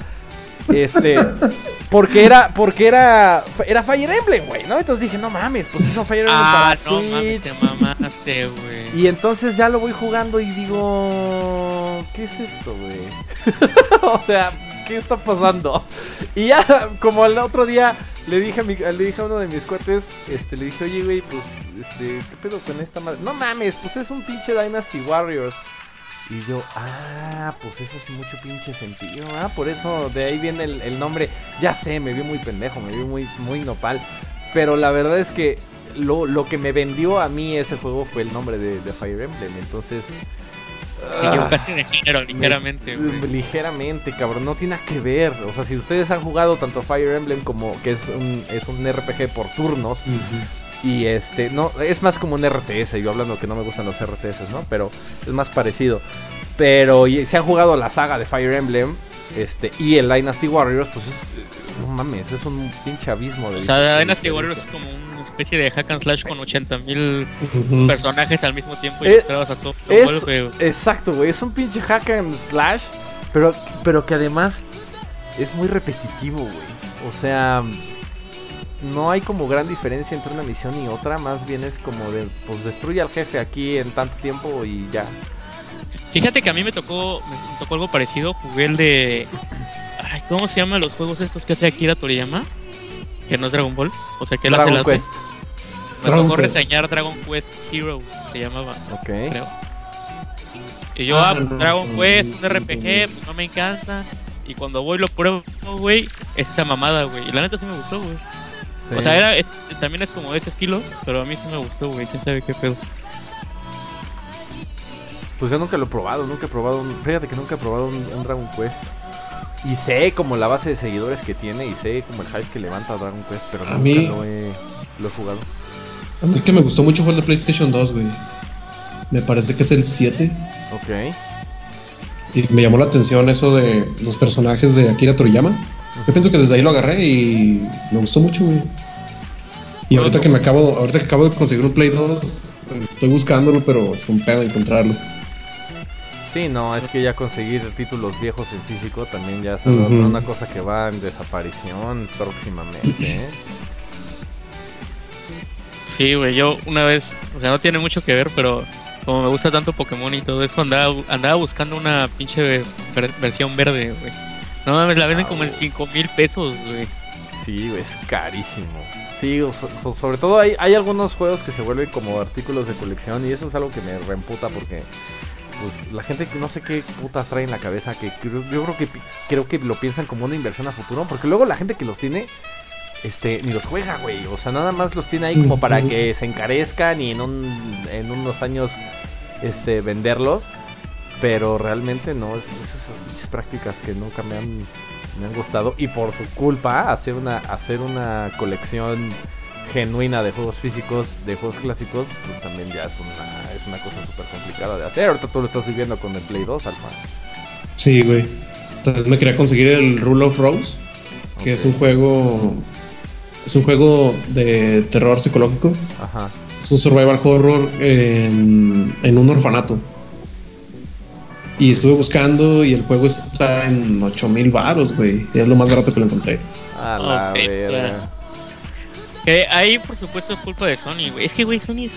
Este. Porque era. Porque era. Era Fire Emblem, güey, ¿no? Entonces dije, no mames, pues es un Fire Emblem ah, para no Mames, te mamaste, güey. Y entonces ya lo voy jugando y digo. ¿Qué es esto, güey? o sea, ¿qué está pasando? Y ya, como el otro día le dije a, uno de mis cuates, este, le dije, oye, güey, pues, este, ¿qué pedo con esta madre? No mames, pues es un pinche Dynasty Warriors. Y yo, ah, pues eso hace mucho pinche sentido, ah, por eso de ahí viene el, nombre. Ya sé, me vi muy pendejo, me vi muy, muy nopal. Pero la verdad es que lo, lo que me vendió a mí ese juego fue el nombre de Fire Emblem. Entonces, te equivocaste de género, ligeramente. Ligeramente, cabrón, no tiene nada que ver. O sea, si ustedes han jugado tanto Fire Emblem como que es un, es un RPG por turnos. Y este, no, es más como un RTS. Yo hablando que no me gustan los RTS, ¿no? Pero es más parecido. Pero y, si han jugado la saga de Fire Emblem este y el Dynasty Warriors, pues es, no mames, es un pinche abismo. De o sea, Dynasty Warriors es como un especie de hack and slash con 80 mil personajes al mismo tiempo y eh, a todo. Exacto, güey. Es un pinche hack and slash, pero, pero que además es muy repetitivo, güey. O sea, no hay como gran diferencia entre una misión y otra. Más bien es como de, pues destruye al jefe aquí en tanto tiempo y ya. Fíjate que a mí me tocó, me tocó algo parecido. Jugué el de. ¿Cómo se llaman los juegos estos que hace Akira Toriyama? que no es Dragon Ball. O sea, que él Dragon Quest. Me tocó reseñar Dragon Quest Heroes, se llamaba. Ok. Creo. Y yo, ah, ah Dragon Quest, un RPG, pues no me encanta. Y cuando voy lo pruebo, güey, es esa mamada, güey. Y la neta sí me gustó, güey. O sea, era, también es como de ese estilo, pero a mí sí me gustó, güey. ¿Quién sabe qué pedo? Pues yo nunca lo he probado, nunca he probado un... Fíjate que nunca he probado un Dragon Quest. Y sé como la base de seguidores que tiene y sé como el hype que levanta Dragon Quest, pero a nunca mí, lo, he, lo he jugado. A mí que me gustó mucho fue el de PlayStation 2, güey. Me parece que es el 7. Ok. Y me llamó la atención eso de los personajes de Akira Toriyama. Yo pienso que desde ahí lo agarré y me gustó mucho, güey. Y ahorita que me acabo, ahorita que acabo de conseguir un Play 2, estoy buscándolo, pero es un pedo encontrarlo. Sí, no, es que ya conseguir títulos viejos en físico también ya es una cosa que va en desaparición próximamente. ¿eh? Sí, güey, yo una vez, o sea, no tiene mucho que ver, pero como me gusta tanto Pokémon y todo eso, andaba, andaba buscando una pinche versión verde, güey. No mames, la venden ah, como en 5 mil pesos, güey. Sí, güey, es carísimo. Sí, sobre todo hay, hay algunos juegos que se vuelven como artículos de colección y eso es algo que me reemputa porque pues la gente no sé qué putas trae en la cabeza que yo creo que creo que lo piensan como una inversión a futuro, porque luego la gente que los tiene este ni los juega, güey, o sea, nada más los tiene ahí como para que se encarezcan y en un en unos años este venderlos, pero realmente no es esas prácticas que nunca me han me han gustado. Y por su culpa hacer una hacer una colección genuina de juegos físicos, de juegos clásicos, pues también ya es una, es una cosa súper complicada de hacer. Ahorita tú lo estás viviendo con el Play 2, Alfa. Sí, güey. Entonces me quería conseguir el Rule of Rose, que es un juego. Es un juego de terror psicológico. Ajá. Es un survival horror en, en un orfanato. Y estuve buscando y el juego está en 8000 baros, güey. Y es lo más barato que lo encontré. A la verga. Que ahí, por supuesto, es culpa de Sony, güey. Es que, güey, Sony es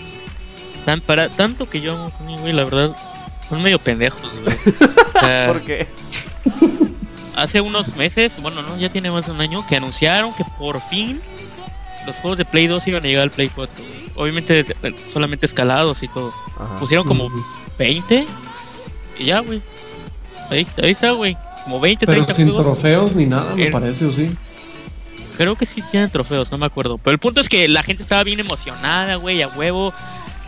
tan para tanto que yo amo Sony, güey, la verdad, son medio pendejos, güey. ¿Por qué? Hace unos meses, bueno, no, ya tiene más de un año, que anunciaron que por fin los juegos de Play 2 iban a llegar al Play 4, güey. obviamente solamente escalados y todo. Pusieron como 20 y ya, güey. Ahí, ahí está, güey. Como 20, Pero sin trofeos ni nada, me parece, ¿o sí? Creo que sí tienen trofeos, no me acuerdo. Pero el punto es que la gente estaba bien emocionada, güey, a huevo.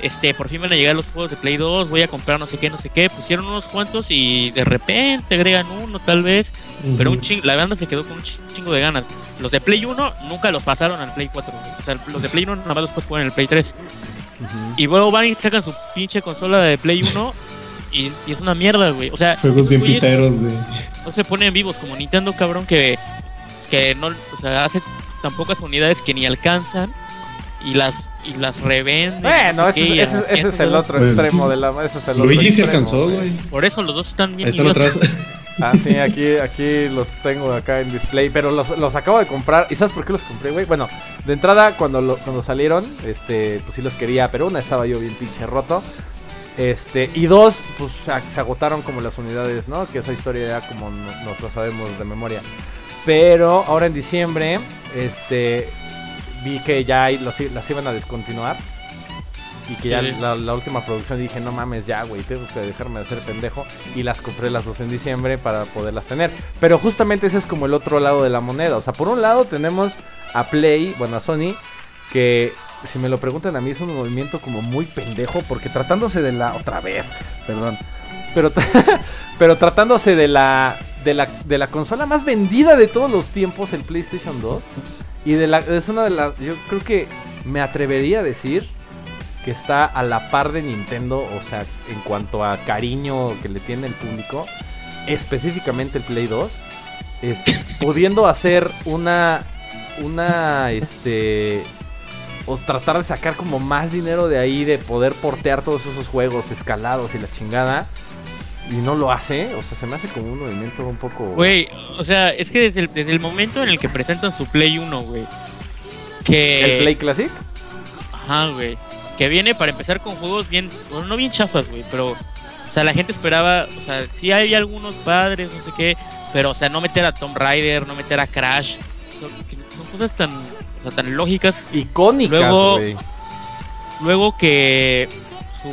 Este, por fin van a llegar los juegos de Play 2, voy a comprar no sé qué, no sé qué. Pusieron unos cuantos y de repente agregan uno, tal vez. Pero un ching, la banda se quedó con un chingo de ganas. Los de Play 1 nunca los pasaron al Play 4. O sea, los de Play 1 nada más los puedes jugar en el Play 3. Y luego van y sacan su pinche consola de Play 1 y, es una mierda, güey. O sea, juegos bien piteros, güey. No se ponen vivos como Nintendo, cabrón, que, que no, o sea, hace tan pocas unidades que ni alcanzan y las y las revenden. Bueno, ese, es el otro pues, extremo de la. Ese es el Luigi se alcanzó, güey. Por eso los dos están bien. Ah, sí, aquí, aquí los tengo acá en display, pero los, los, acabo de comprar. ¿Y sabes por qué los compré, güey? Bueno, de entrada, cuando, cuando salieron, este, pues sí los quería, pero una estaba yo bien pinche roto. Este, y dos, pues se, agotaron como las unidades, ¿no? Que esa historia ya como nos lo sabemos de memoria. Pero ahora en diciembre, este, vi que ya las iban a descontinuar. Y que ya la, última producción dije, no mames, ya, güey, tengo que dejarme de ser pendejo. Y las compré las dos en diciembre para poderlas tener. Pero justamente ese es como el otro lado de la moneda. O sea, por un lado tenemos a Play, bueno, a Sony, que si me lo preguntan a mí es un movimiento como muy pendejo. Porque tratándose de la... Otra vez, perdón. Pero, pero tratándose de la, de la, de la consola más vendida de todos los tiempos, el PlayStation 2. Y de la, es una de las... Yo creo que me atrevería a decir que está a la par de Nintendo, o sea, en cuanto a cariño que le tiene el público, específicamente el Play 2, este, pudiendo hacer una, una, este, o tratar de sacar como más dinero de ahí, de poder portear todos esos juegos escalados y la chingada. Y no lo hace, o sea, se me hace como un movimiento un poco... Güey, o sea, es que desde el, desde el momento en el que presentan su Play 1, güey, que... ¿El Play Classic? Ajá, güey que viene para empezar con juegos bien, bueno, no bien chafas, güey, pero, o sea, la gente esperaba, o sea, sí hay algunos padres, no sé qué, pero, o sea, no meter a Tomb Raider, no meter a Crash, son, cosas tan, o sea, tan lógicas. Icónicas, luego, luego que su,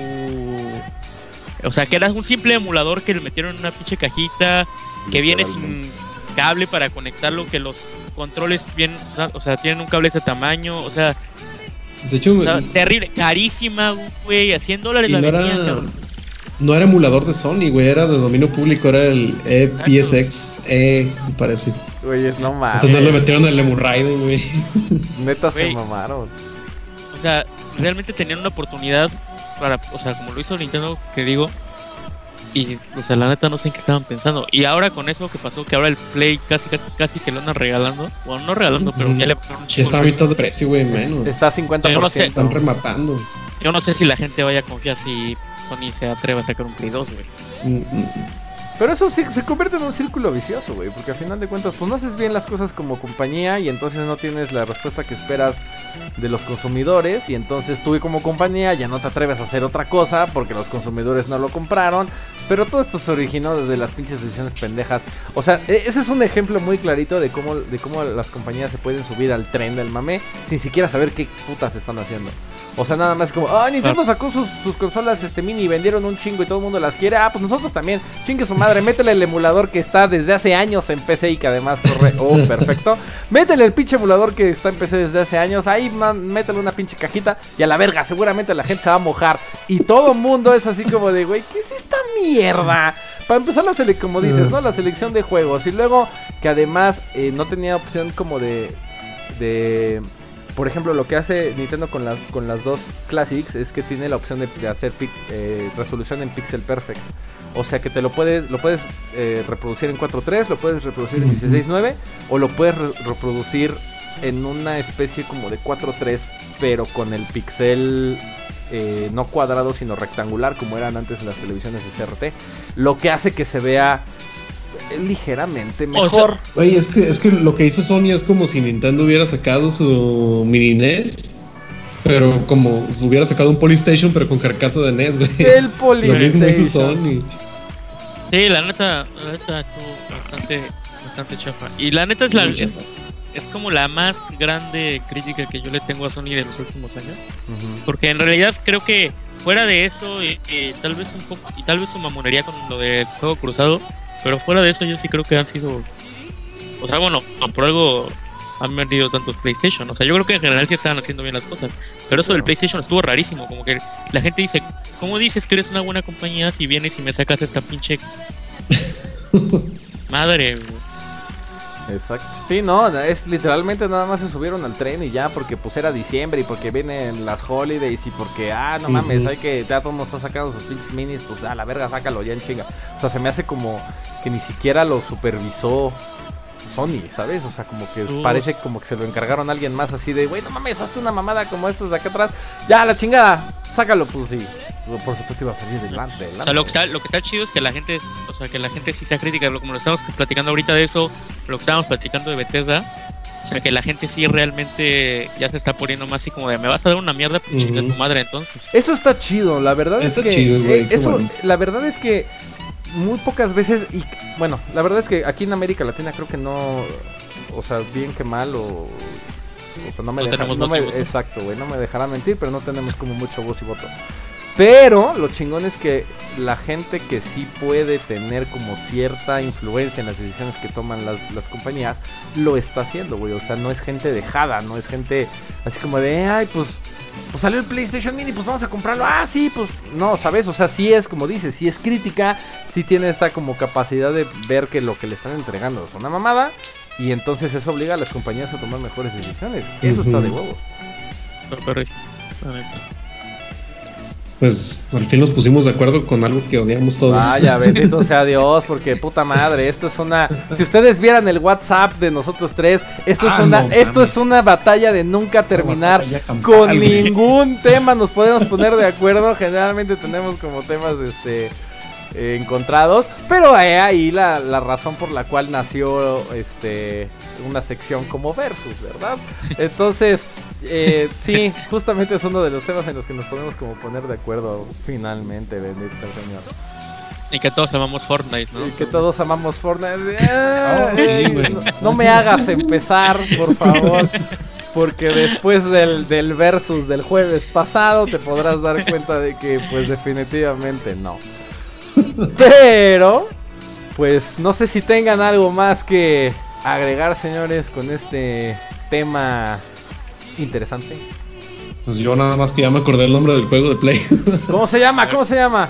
o sea, que era un simple emulador que le metieron en una pinche cajita, que viene sin cable para conectarlo, que los controles bien, o sea, tienen un cable de ese tamaño, o sea, de hecho, terrible, carísima, güey, a 100 dólares la no era, no era emulador de Sony, güey, era de dominio público, era el EPSX E, me parece. Güey, no mames. Entonces no le metieron el Lemur Raiden, güey. Neta se mamaron. O sea, realmente tenían una oportunidad para, o sea, como lo hizo Nintendo, que digo, y, o sea, la neta no sé en qué estaban pensando. Y ahora con eso que pasó, que ahora el Play casi casi, que lo andan regalando. Bueno, no regalando, pero ya le un Está a mitad de precio, güey, menos. Está a 50%. No sé, están rematando. Yo no sé si la gente vaya a confiar si Sony se atreve a sacar un Play 2, güey. Mm, mm, mm. Pero eso sí, se convierte en un círculo vicioso, güey. Porque al final de cuentas, pues no haces bien las cosas como compañía y entonces no tienes la respuesta que esperas de los consumidores. Y entonces tú como compañía ya no te atreves a hacer otra cosa porque los consumidores no lo compraron. Pero todo esto se originó desde las pinches decisiones pendejas. O sea, e-, ese es un ejemplo muy clarito de cómo, de cómo las compañías se pueden subir al tren del mame sin siquiera saber qué putas están haciendo. O sea, nada más como, ah, Nintendo sacó sus, consolas este mini y vendieron un chingo y todo el mundo las quiere. Ah, pues nosotros también. Chingue su madre, métele el emulador que está desde hace años en PC y que además corre. Oh, perfecto. Métele el pinche emulador que está en PC desde hace años. Ahí, man, métele una pinche cajita y a la verga, seguramente la gente se va a mojar. Y todo el mundo es así como de, güey, ¿qué es esta mierda? Para empezar, la selección, como dices, ¿no? La selección de juegos. Y luego que además eh, no tenía opción como de. de por ejemplo, lo que hace Nintendo con las, con las dos Classics es que tiene la opción de, hacer eh, resolución en pixel perfect. O sea que te lo puedes, lo puedes eh, reproducir en 4.3, lo puedes reproducir en 16.9 o lo puedes reproducir en una especie como de 4.3 pero con el pixel eh, no cuadrado sino rectangular como eran antes las televisiones de CRT. Lo que hace que se vea ligeramente mejor. Oye, es que, es que lo que hizo Sony es como si Nintendo hubiera sacado su mini NES. Pero como si hubiera sacado un Polystation, pero con carcasa de NES, güey. El Polystation. Lo mismo hizo Sony. Sí, la neta, la neta estuvo bastante, bastante chafa. Y la neta es la. es como la más grande crítica que yo le tengo a Sony de los últimos años. Porque en realidad creo que fuera de eso, tal vez un poco, y tal vez su mamonería con lo del juego cruzado, pero fuera de eso yo sí creo que han sido, o sea, bueno, por algo han vendido tantos PlayStation. O sea, yo creo que en general sí estaban haciendo bien las cosas. Pero eso del PlayStation estuvo rarísimo. Como que la gente dice, ¿cómo dices que eres una buena compañía si vienes y me sacas esta pinche madre? Exacto. Sí, no, es literalmente nada más se subieron al tren y ya, porque pues era diciembre y porque vienen las holidays y porque, ah, no mames, hay que, ya todo mundo está sacando sus pinches minis, pues a la verga, sácalo ya en chinga. O sea, se me hace como que ni siquiera lo supervisó Sony, ¿sabes? O sea, como que parece como que se lo encargaron a alguien más así de, güey, no mames, hazte una mamada como estos de acá atrás. Ya, la chingada, sácalo, pues sí. Por supuesto iba a salir delante, O sea, lo que, está, lo que está chido es que la gente, o sea, que la gente sí sea crítica, como lo estamos platicando ahorita de eso, lo que estábamos platicando de Bethesda, o sea, que la gente sí realmente ya se está poniendo más así como de, me vas a dar una mierda, pues chinga tu madre entonces. Eso está chido, la verdad es que... Chido, eh, eso, la verdad es que muy pocas veces, y bueno, la verdad es que aquí en América Latina creo que no, o sea, bien que mal, o, o sea, no me no exacto, güey, no me dejará mentir, pero no tenemos como mucho voz y voto. Pero lo chingón es que la gente que sí puede tener como cierta influencia en las decisiones que toman las, las compañías, lo está haciendo, güey. O sea, no es gente dejada, no es gente así como de, ay, pues pues salió el PlayStation Mini, pues vamos a comprarlo. Ah, sí, pues no, ¿sabes? O sea, sí es como dices, sí es crítica, sí tiene esta como capacidad de ver que lo que le están entregando es una mamada y entonces eso obliga a las compañías a tomar mejores decisiones. Eso está de huevos pues al fin nos pusimos de acuerdo con algo que odiamos todos. Vaya, bendito sea Dios, porque puta madre, esto es una. Si ustedes vieran el WhatsApp de nosotros tres, esto es ah, una, esto es una batalla de nunca terminar. Con ningún tema nos podemos poner de acuerdo. Generalmente tenemos como temas, este. Eh, encontrados. Pero ahí la, la, razón por la cual nació este una sección como versus, ¿verdad? Entonces, eh, sí, justamente es uno de los temas en los que nos podemos como poner de acuerdo finalmente, bendito sea el Señor. Y que todos amamos Fortnite, ¿no? Y que todos amamos Fortnite. Ah, no, me hagas empezar, por favor. Porque después del, del versus del jueves pasado te podrás dar cuenta de que pues definitivamente no. Pero, pues no sé si tengan algo más que agregar, señores, con este tema interesante. Pues yo nada más que ya me acordé el nombre del juego de Play. ¿Cómo se llama? ¿Cómo se llama?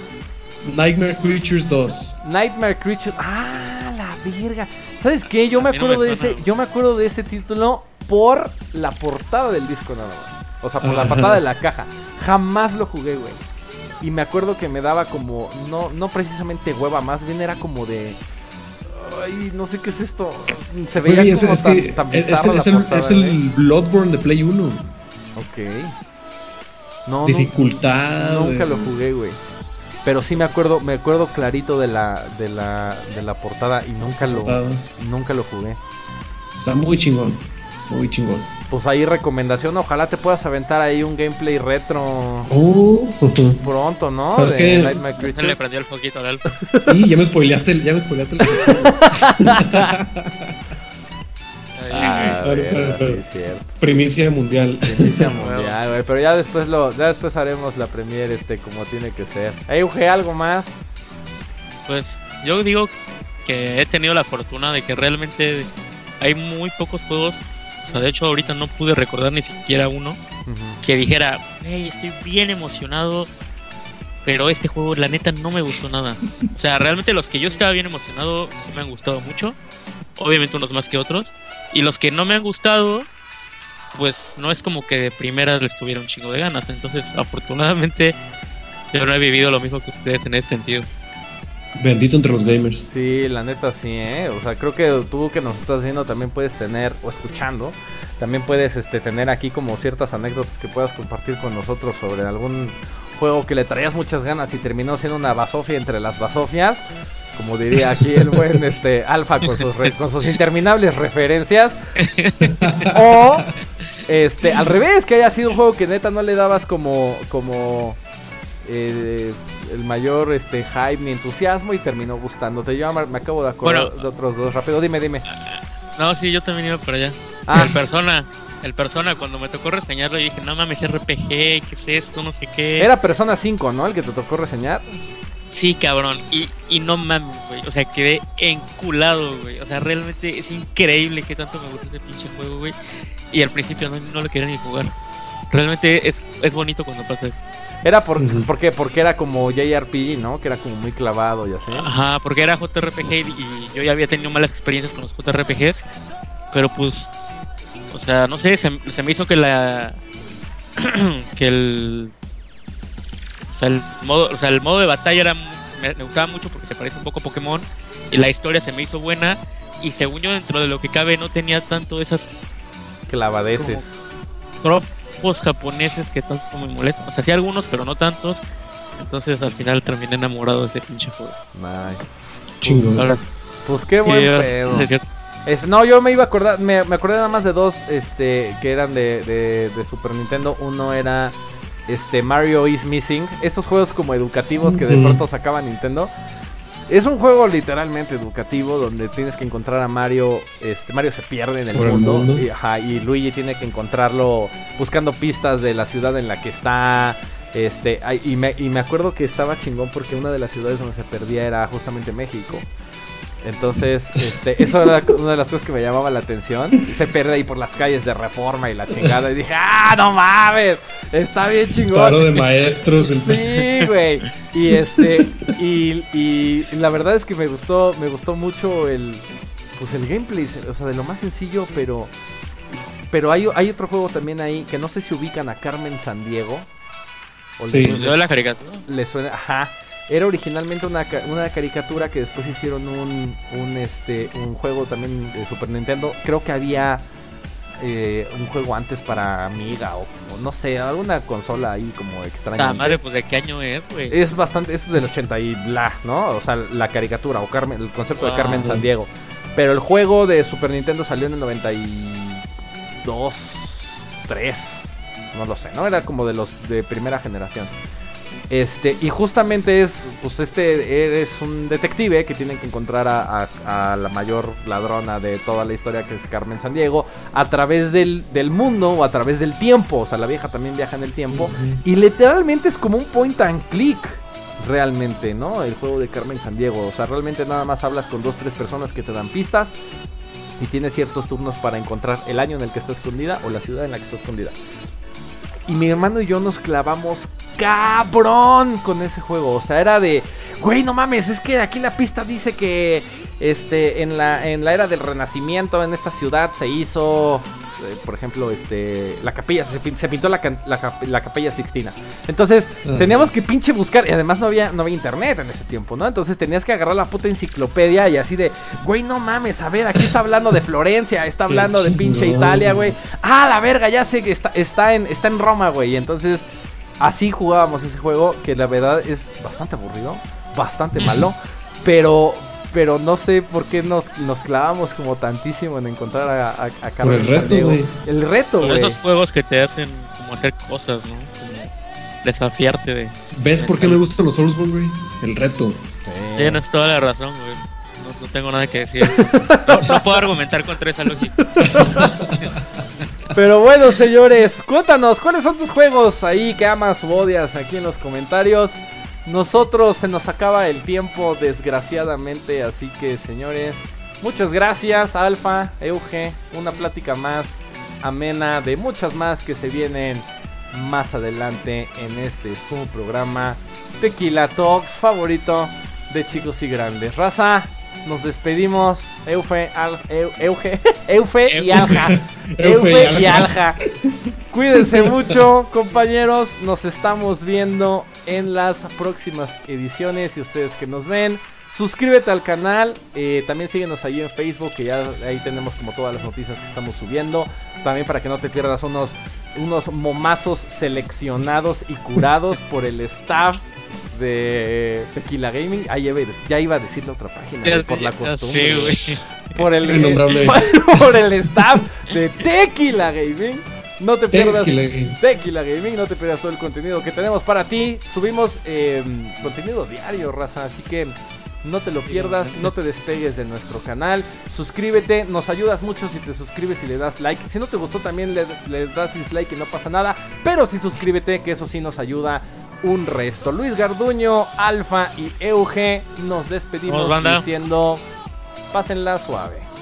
Nightmare Creatures 2. Nightmare Creatures. Ah, la virga. ¿Sabes qué? Yo me acuerdo de ese, yo me acuerdo de ese título por la portada del disco nada más. O sea, por la portada de la caja. Jamás lo jugué, güey. Y me acuerdo que me daba como no no precisamente hueva, más bien era como de Ay, no sé qué es esto. Se veía como es, tan, es, el, es el ¿eh? Bloodborne de Play 1. Ok. No, Dificultad. nunca lo jugué, güey. Pero sí me acuerdo, me acuerdo clarito de la, de la, de la portada y nunca lo, nunca lo jugué. Está muy chingón, muy chingón pues ahí recomendación, ojalá te puedas aventar ahí un gameplay retro uh, pronto, ¿no? ¿Sabes qué? le prendió el foquito alto. Y ya me spoileaste el, ya me spoileaste el. ah, sí, cierto. Primicia mundial. Primicia mundial, güey. Pero ya después lo, ya después haremos la premiere este como tiene que ser. Hey, UG, algo más. Pues yo digo que he tenido la fortuna de que realmente hay muy pocos juegos de hecho, ahorita no pude recordar ni siquiera uno que dijera, hey, estoy bien emocionado, pero este juego, la neta, no me gustó nada. O sea, realmente los que yo estaba bien emocionado me han gustado mucho. Obviamente unos más que otros. Y los que no me han gustado, pues no es como que de primera les tuviera un chingo de ganas. Entonces, afortunadamente, yo no he vivido lo mismo que ustedes en ese sentido. Bendito entre los gamers. Sí, la neta sí, ¿eh? O sea, creo que tú que nos estás viendo también puedes tener, o escuchando, también puedes este, tener aquí como ciertas anécdotas que puedas compartir con nosotros sobre algún juego que le traías muchas ganas y terminó siendo una basofia entre las basofias. Como diría aquí el buen este, Alfa con sus, con sus interminables referencias. o este, al revés, que haya sido un juego que neta no le dabas como, como eh, el mayor este hype ni entusiasmo y terminó gustándote. Yo me acabo de acordar de otros dos. Rápido, dime, dime. No, sí, yo también iba para allá. Ah. El persona, el persona cuando me tocó reseñarlo dije, no mames, RPG, ¿qué es esto? No sé qué. Era Persona 5, ¿no? El que te tocó reseñar. Sí, cabrón. Y, y no mames, güey. O sea, quedé enculado, güey. O sea, realmente es increíble que tanto me gusta este pinche juego, güey. Y al principio no, no lo quería ni jugar. Realmente es, es bonito cuando pasa eso. Era por, qué? Porque era como JRPG, ¿no? Que era como muy clavado y así. Ajá, porque era JRPG y yo ya había tenido malas experiencias con los JRPGs. Pero pues, o sea, no sé, se, me hizo que la... que el... O sea, el modo, o sea, el modo de batalla era, me, gustaba mucho porque se parece un poco a Pokémon. Y la historia se me hizo buena. Y según yo, dentro de lo que cabe, no tenía tanto esas... Clavadeces japoneses que tanto me molestan. O sea, sí algunos, pero no tantos. Entonces al final terminé enamorado de ese pinche juego. pues qué buen pedo. no, yo me iba a acordar, me, acordé nada más de dos este, que eran de, de, Super Nintendo. Uno era este Mario is Missing. Estos juegos como educativos que de pronto sacaba Nintendo. Es un juego literalmente educativo donde tienes que encontrar a Mario. Este, Mario se pierde en el mundo, Y, Luigi tiene que encontrarlo buscando pistas de la ciudad en la que está. Este, y me, y me acuerdo que estaba chingón porque una de las ciudades donde se perdía era justamente México. Entonces, este, eso era una de las cosas que me llamaba la atención. Se pierde ahí por las calles de Reforma y la chingada. Y dije, ¡ah, no mames! Está bien chingón. Claro, de maestros. Sí, güey. Y este, y, y, la verdad es que me gustó, me gustó mucho el, pues el gameplay. O sea, de lo más sencillo, pero, pero hay, hay otro juego también ahí que no sé si ubican a Carmen San Diego. sí, le, la caricatura. Le suena, ajá. Era originalmente una, una caricatura que después hicieron un, un, este, un juego también de Super Nintendo. Creo que había eh, un juego antes para Amiga o, no sé, alguna consola ahí como extraña. Ah, madre, pues de qué año es, güey. Es bastante, es del 80 y bla, ¿no? O sea, la caricatura o Carmen, el concepto de Carmen San Diego. Pero el juego de Super Nintendo salió en el 92, 3, no lo sé, ¿no? Era como de los de primera generación. Este, y justamente es, pues este, eres un detective que tiene que encontrar a, la mayor ladrona de toda la historia que es Carmen San Diego a través del, mundo o a través del tiempo. O sea, la vieja también viaja en el tiempo. Y literalmente es como un point and click. Realmente, ¿no? El juego de Carmen San Diego. O sea, realmente nada más hablas con dos, tres personas que te dan pistas. Y tienes ciertos turnos para encontrar el año en el que está escondida o la ciudad en la que está escondida. Y mi hermano y yo nos clavamos cabrón con ese juego. O sea, era de, güey, no mames, es que aquí la pista dice que este en la en la era del Renacimiento en esta ciudad se hizo por ejemplo, este, la capilla, se, pintó la, la, capilla Sixtina. Entonces, teníamos que pinche buscar, y además no había, no había internet en ese tiempo, ¿no? Entonces tenías que agarrar la puta enciclopedia y así de, güey, no mames, a ver, aquí está hablando de Florencia, está hablando de pinche Italia, güey. Ah, la verga, ya sé que está, está, en, está en Roma, güey. Entonces, así jugábamos ese juego, que la verdad es bastante aburrido, bastante malo, pero pero no sé por qué nos, nos clavamos como tantísimo en encontrar a, a, a Carlos El reto, güey. El reto, güey. Esos juegos que te hacen como hacer cosas, ¿no? Como desafiarte de... ¿Ves por qué me gustan los Soulsborne, güey? El reto. Sí. Tienes toda la razón, güey. No, tengo nada que decir. No, puedo argumentar contra esa lógica. Pero bueno, señores, cuéntanos, ¿cuáles son tus juegos ahí que amas o odias aquí en los comentarios? Nosotros se nos acaba el tiempo, desgraciadamente. Así que, señores, muchas gracias, Alfa, Euge. Una plática más amena de muchas más que se vienen más adelante en este su programa Tequila Talks favorito de chicos y grandes. Raza, nos despedimos. Eufe, Euge, Eufe y Alja. Eufe y Alja. Cuídense mucho, compañeros. Nos estamos viendo en las próximas ediciones. Y ustedes que nos ven, suscríbete al canal. Eh, también síguenos ahí en Facebook, que ya ahí tenemos como todas las noticias que estamos subiendo. También para que no te pierdas unos, unos momazos seleccionados y curados por el staff de Tequila Gaming. Ah, ya iba a decir la otra página, por la costumbre. por el, por el staff de Tequila Gaming. No te pierdas Tequila Gaming, no te pierdas todo el contenido que tenemos para ti. Subimos em, contenido diario, raza, así que No te lo pierdas, no te despegues de nuestro canal. Suscríbete, nos ayudas mucho si te suscribes y le das like. Si no te gustó también le, le das dislike y no pasa nada. Pero sí suscríbete, que eso sí nos ayuda un resto. Luis Garduño, Alfa y Euge, nos despedimos diciendo, pásenla suave.